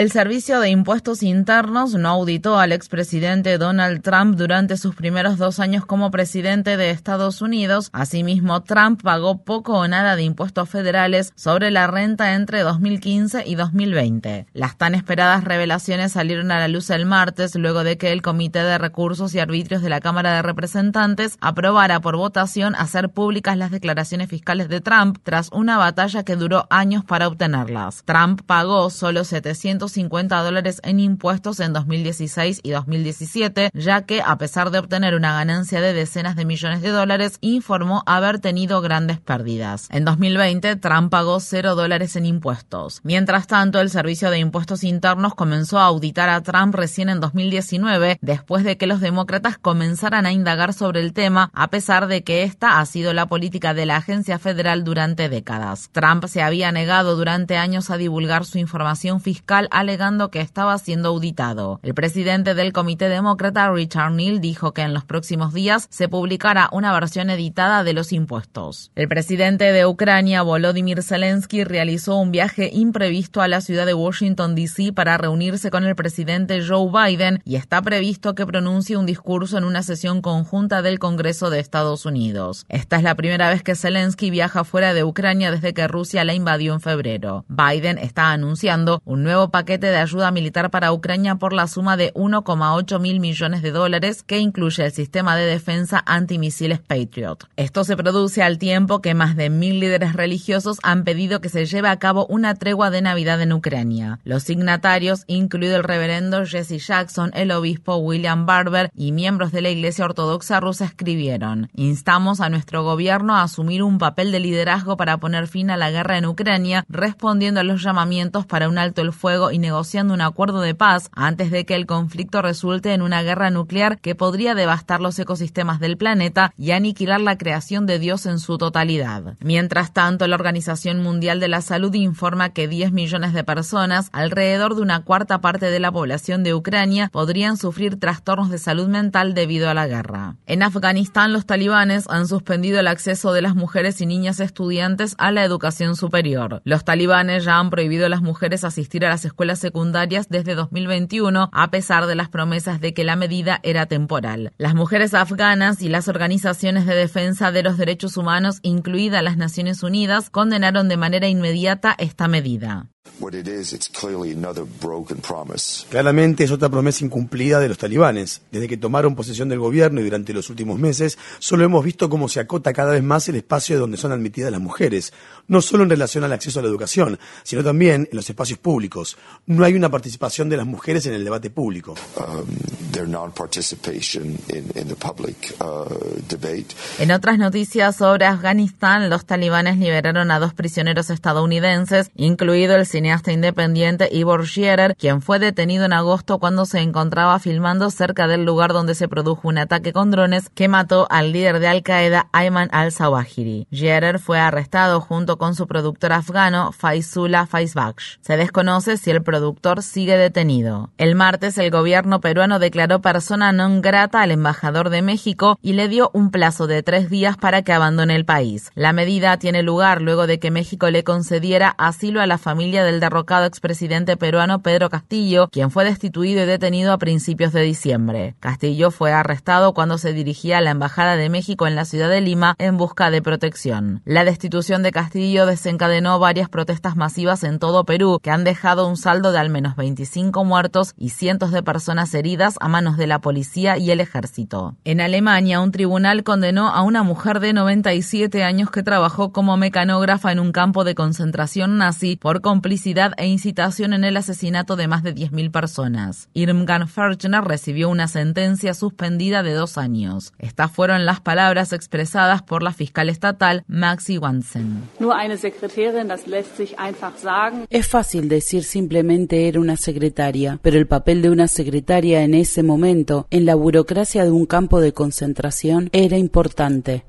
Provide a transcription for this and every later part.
El Servicio de Impuestos Internos no auditó al expresidente Donald Trump durante sus primeros dos años como presidente de Estados Unidos. Asimismo, Trump pagó poco o nada de impuestos federales sobre la renta entre 2015 y 2020. Las tan esperadas revelaciones salieron a la luz el martes luego de que el Comité de Recursos y Arbitrios de la Cámara de Representantes aprobara por votación hacer públicas las declaraciones fiscales de Trump tras una batalla que duró años para obtenerlas. Trump pagó solo 700 50 dólares en impuestos en 2016 y 2017, ya que a pesar de obtener una ganancia de decenas de millones de dólares, informó haber tenido grandes pérdidas. En 2020, Trump pagó 0 dólares en impuestos. Mientras tanto, el Servicio de Impuestos Internos comenzó a auditar a Trump recién en 2019, después de que los demócratas comenzaran a indagar sobre el tema, a pesar de que esta ha sido la política de la agencia federal durante décadas. Trump se había negado durante años a divulgar su información fiscal alegando que estaba siendo auditado. El presidente del Comité Demócrata, Richard Neal, dijo que en los próximos días se publicará una versión editada de los impuestos. El presidente de Ucrania, Volodymyr Zelensky, realizó un viaje imprevisto a la ciudad de Washington, D.C. para reunirse con el presidente Joe Biden y está previsto que pronuncie un discurso en una sesión conjunta del Congreso de Estados Unidos. Esta es la primera vez que Zelensky viaja fuera de Ucrania desde que Rusia la invadió en febrero. Biden está anunciando un nuevo paquete de ayuda militar para Ucrania por la suma de 1,8 mil millones de dólares que incluye el sistema de defensa antimisiles Patriot. Esto se produce al tiempo que más de mil líderes religiosos han pedido que se lleve a cabo una tregua de Navidad en Ucrania. Los signatarios, incluido el reverendo Jesse Jackson, el obispo William Barber y miembros de la Iglesia Ortodoxa rusa, escribieron: Instamos a nuestro gobierno a asumir un papel de liderazgo para poner fin a la guerra en Ucrania, respondiendo a los llamamientos para un alto el fuego y negociando un acuerdo de paz antes de que el conflicto resulte en una guerra nuclear que podría devastar los ecosistemas del planeta y aniquilar la creación de Dios en su totalidad. Mientras tanto, la Organización Mundial de la Salud informa que 10 millones de personas, alrededor de una cuarta parte de la población de Ucrania, podrían sufrir trastornos de salud mental debido a la guerra. En Afganistán, los talibanes han suspendido el acceso de las mujeres y niñas estudiantes a la educación superior. Los talibanes ya han prohibido a las mujeres asistir a las escuelas secundarias desde 2021, a pesar de las promesas de que la medida era temporal. Las mujeres afganas y las organizaciones de defensa de los derechos humanos, incluidas las Naciones Unidas, condenaron de manera inmediata esta medida. Claramente es otra promesa incumplida de los talibanes. Desde que tomaron posesión del gobierno y durante los últimos meses, solo hemos visto cómo se acota cada vez más el espacio de donde son admitidas las mujeres, no solo en relación al acceso a la educación, sino también en los espacios públicos. No hay una participación de las mujeres en el debate público. Um, uh, en otras noticias sobre Afganistán, los talibanes liberaron a dos prisioneros estadounidenses, incluido el cineasta independiente Ivor Scherer, quien fue detenido en agosto cuando se encontraba filmando cerca del lugar donde se produjo un ataque con drones que mató al líder de Al Qaeda, Ayman al-Zawahiri. Scherer fue arrestado junto con su productor afgano, Faizullah Faizbaksh. Se desconoce si el productor sigue detenido. El martes, el gobierno peruano declaró persona non grata al embajador de México y le dio un plazo de tres días para que abandone el país. La medida tiene lugar luego de que México le concediera asilo a la familia del derrocado expresidente peruano Pedro Castillo, quien fue destituido y detenido a principios de diciembre. Castillo fue arrestado cuando se dirigía a la Embajada de México en la ciudad de Lima en busca de protección. La destitución de Castillo desencadenó varias protestas masivas en todo Perú, que han dejado un saldo de al menos 25 muertos y cientos de personas heridas a manos de la policía y el ejército. En Alemania, un tribunal condenó a una mujer de 97 años que trabajó como mecanógrafa en un campo de concentración nazi por cumplir complicidad e incitación en el asesinato de más de 10.000 personas. Irmgard Ferchner recibió una sentencia suspendida de dos años. Estas fueron las palabras expresadas por la fiscal estatal Maxi Wansen. Es fácil decir simplemente era una secretaria, pero el papel de una secretaria en ese momento, en la burocracia de un campo de concentración, era importante.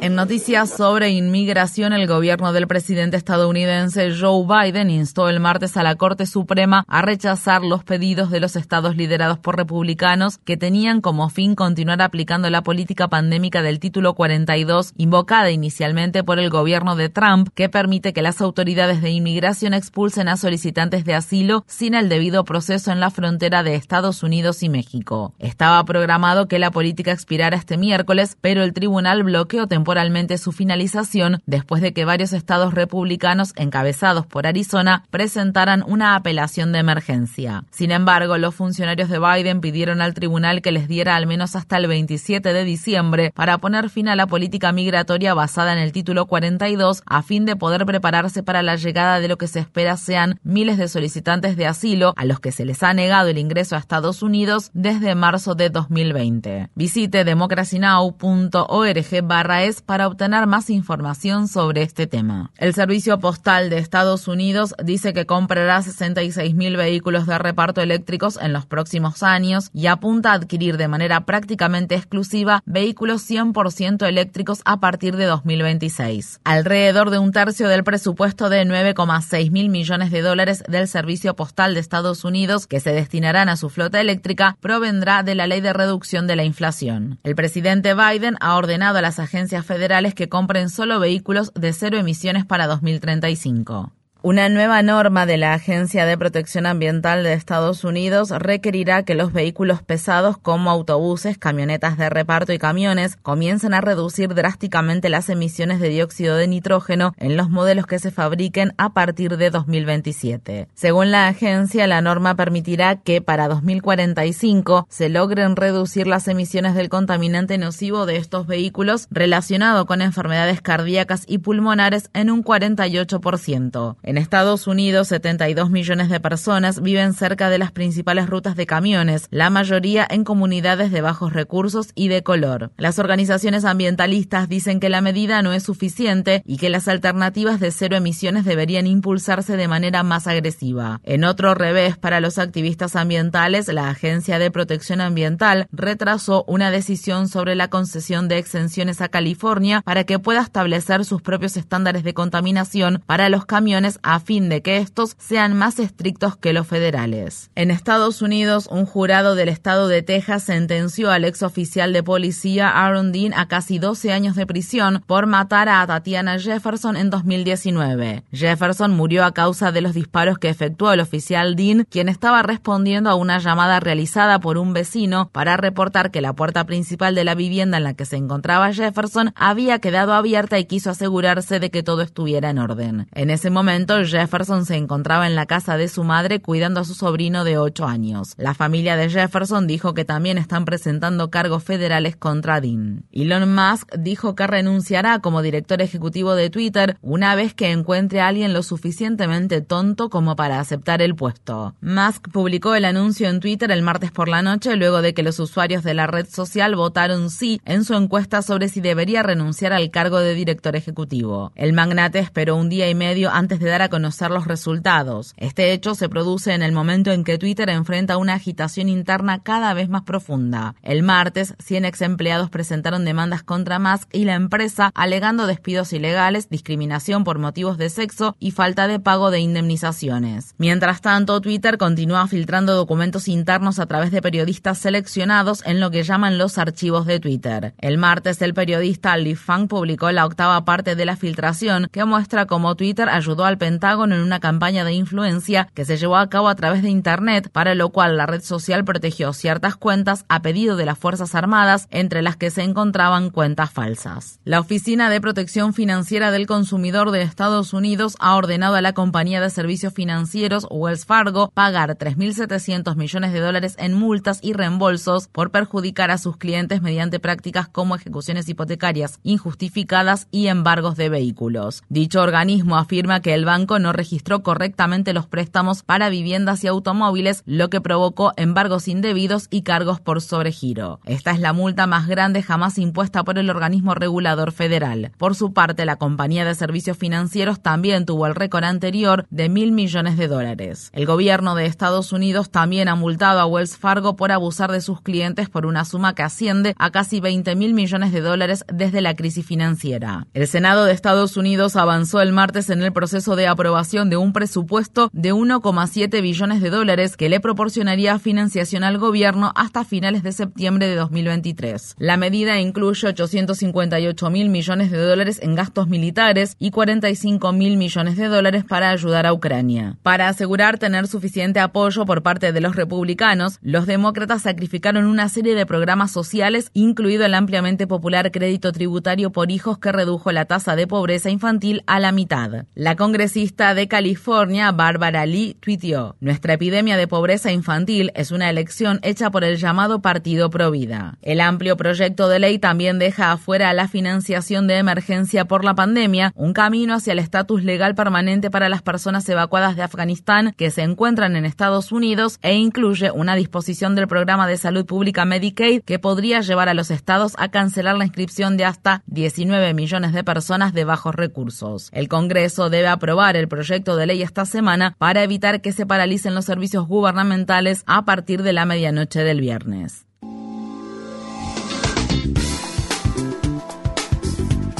En noticias sobre inmigración, el gobierno del presidente estadounidense Joe Biden instó el martes a la Corte Suprema a rechazar los pedidos de los estados liderados por republicanos que tenían como fin continuar aplicando la política pandémica del título 42 invocada inicialmente por el gobierno de Trump que permite que las autoridades de inmigración expulsen a solicitantes de asilo sin el debido proceso en la frontera de Estados Unidos y México. Estaba programado que la política expirara este miércoles, pero el tribunal bloqueó temporalmente su finalización después de que varios estados republicanos encabezados por Arizona presentaran una apelación de emergencia. Sin embargo, los funcionarios de Biden pidieron al tribunal que les diera al menos hasta el 27 de diciembre para poner fin a la política migratoria basada en el título 42 a fin de poder prepararse para la llegada de lo que se espera sean miles de solicitantes de asilo a los que se les ha negado el ingreso a Estados Unidos desde marzo de 2020. Visite democracynow.com org barra es para obtener más información sobre este tema. El Servicio Postal de Estados Unidos dice que comprará 66 mil vehículos de reparto eléctricos en los próximos años y apunta a adquirir de manera prácticamente exclusiva vehículos 100% eléctricos a partir de 2026. Alrededor de un tercio del presupuesto de 9,6 mil millones de dólares del Servicio Postal de Estados Unidos que se destinarán a su flota eléctrica provendrá de la ley de reducción de la inflación. El presidente Biden ha ordenado a las agencias federales que compren solo vehículos de cero emisiones para 2035. Una nueva norma de la Agencia de Protección Ambiental de Estados Unidos requerirá que los vehículos pesados como autobuses, camionetas de reparto y camiones comiencen a reducir drásticamente las emisiones de dióxido de nitrógeno en los modelos que se fabriquen a partir de 2027. Según la agencia, la norma permitirá que para 2045 se logren reducir las emisiones del contaminante nocivo de estos vehículos relacionado con enfermedades cardíacas y pulmonares en un 48%. En Estados Unidos, 72 millones de personas viven cerca de las principales rutas de camiones, la mayoría en comunidades de bajos recursos y de color. Las organizaciones ambientalistas dicen que la medida no es suficiente y que las alternativas de cero emisiones deberían impulsarse de manera más agresiva. En otro revés, para los activistas ambientales, la Agencia de Protección Ambiental retrasó una decisión sobre la concesión de exenciones a California para que pueda establecer sus propios estándares de contaminación para los camiones a fin de que estos sean más estrictos que los federales. En Estados Unidos, un jurado del estado de Texas sentenció al ex oficial de policía Aaron Dean a casi 12 años de prisión por matar a Tatiana Jefferson en 2019. Jefferson murió a causa de los disparos que efectuó el oficial Dean, quien estaba respondiendo a una llamada realizada por un vecino para reportar que la puerta principal de la vivienda en la que se encontraba Jefferson había quedado abierta y quiso asegurarse de que todo estuviera en orden. En ese momento, Jefferson se encontraba en la casa de su madre cuidando a su sobrino de 8 años. La familia de Jefferson dijo que también están presentando cargos federales contra Dean. Elon Musk dijo que renunciará como director ejecutivo de Twitter una vez que encuentre a alguien lo suficientemente tonto como para aceptar el puesto. Musk publicó el anuncio en Twitter el martes por la noche luego de que los usuarios de la red social votaron sí en su encuesta sobre si debería renunciar al cargo de director ejecutivo. El magnate esperó un día y medio antes de dar a conocer los resultados. Este hecho se produce en el momento en que Twitter enfrenta una agitación interna cada vez más profunda. El martes, 100 ex empleados presentaron demandas contra Musk y la empresa alegando despidos ilegales, discriminación por motivos de sexo y falta de pago de indemnizaciones. Mientras tanto, Twitter continúa filtrando documentos internos a través de periodistas seleccionados en lo que llaman los archivos de Twitter. El martes, el periodista Li Fang publicó la octava parte de la filtración que muestra cómo Twitter ayudó al Pentágono en una campaña de influencia que se llevó a cabo a través de Internet, para lo cual la red social protegió ciertas cuentas a pedido de las Fuerzas Armadas, entre las que se encontraban cuentas falsas. La Oficina de Protección Financiera del Consumidor de Estados Unidos ha ordenado a la compañía de servicios financieros Wells Fargo pagar 3.700 millones de dólares en multas y reembolsos por perjudicar a sus clientes mediante prácticas como ejecuciones hipotecarias injustificadas y embargos de vehículos. Dicho organismo afirma que el banco no registró correctamente los préstamos para viviendas y automóviles, lo que provocó embargos indebidos y cargos por sobregiro. Esta es la multa más grande jamás impuesta por el organismo regulador federal. Por su parte, la compañía de servicios financieros también tuvo el récord anterior de mil millones de dólares. El gobierno de Estados Unidos también ha multado a Wells Fargo por abusar de sus clientes por una suma que asciende a casi 20 mil millones de dólares desde la crisis financiera. El Senado de Estados Unidos avanzó el martes en el proceso de aprobación de un presupuesto de 1,7 billones de dólares que le proporcionaría financiación al gobierno hasta finales de septiembre de 2023. La medida incluye 858 mil millones de dólares en gastos militares y 45 mil millones de dólares para ayudar a Ucrania. Para asegurar tener suficiente apoyo por parte de los republicanos, los demócratas sacrificaron una serie de programas sociales, incluido el ampliamente popular crédito tributario por hijos que redujo la tasa de pobreza infantil a la mitad. La congresista de California, Barbara Lee, tuiteó, Nuestra epidemia de pobreza infantil es una elección hecha por el llamado Partido Provida. El amplio proyecto de ley también deja afuera la financiación de emergencia por la pandemia, un camino hacia el estatus legal permanente para las personas evacuadas de Afganistán que se encuentran en Estados Unidos e incluye una disposición del programa de salud pública Medicaid que podría llevar a los estados a cancelar la inscripción de hasta 19 millones de personas de bajos recursos. El Congreso debe aprobar el proyecto de ley esta semana para evitar que se paralicen los servicios gubernamentales a partir de la medianoche del viernes.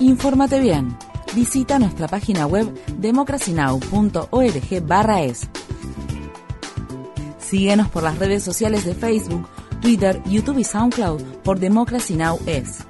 Infórmate bien. Visita nuestra página web democracynow.org/es. Síguenos por las redes sociales de Facebook, Twitter, YouTube y SoundCloud por Democracy Now! es.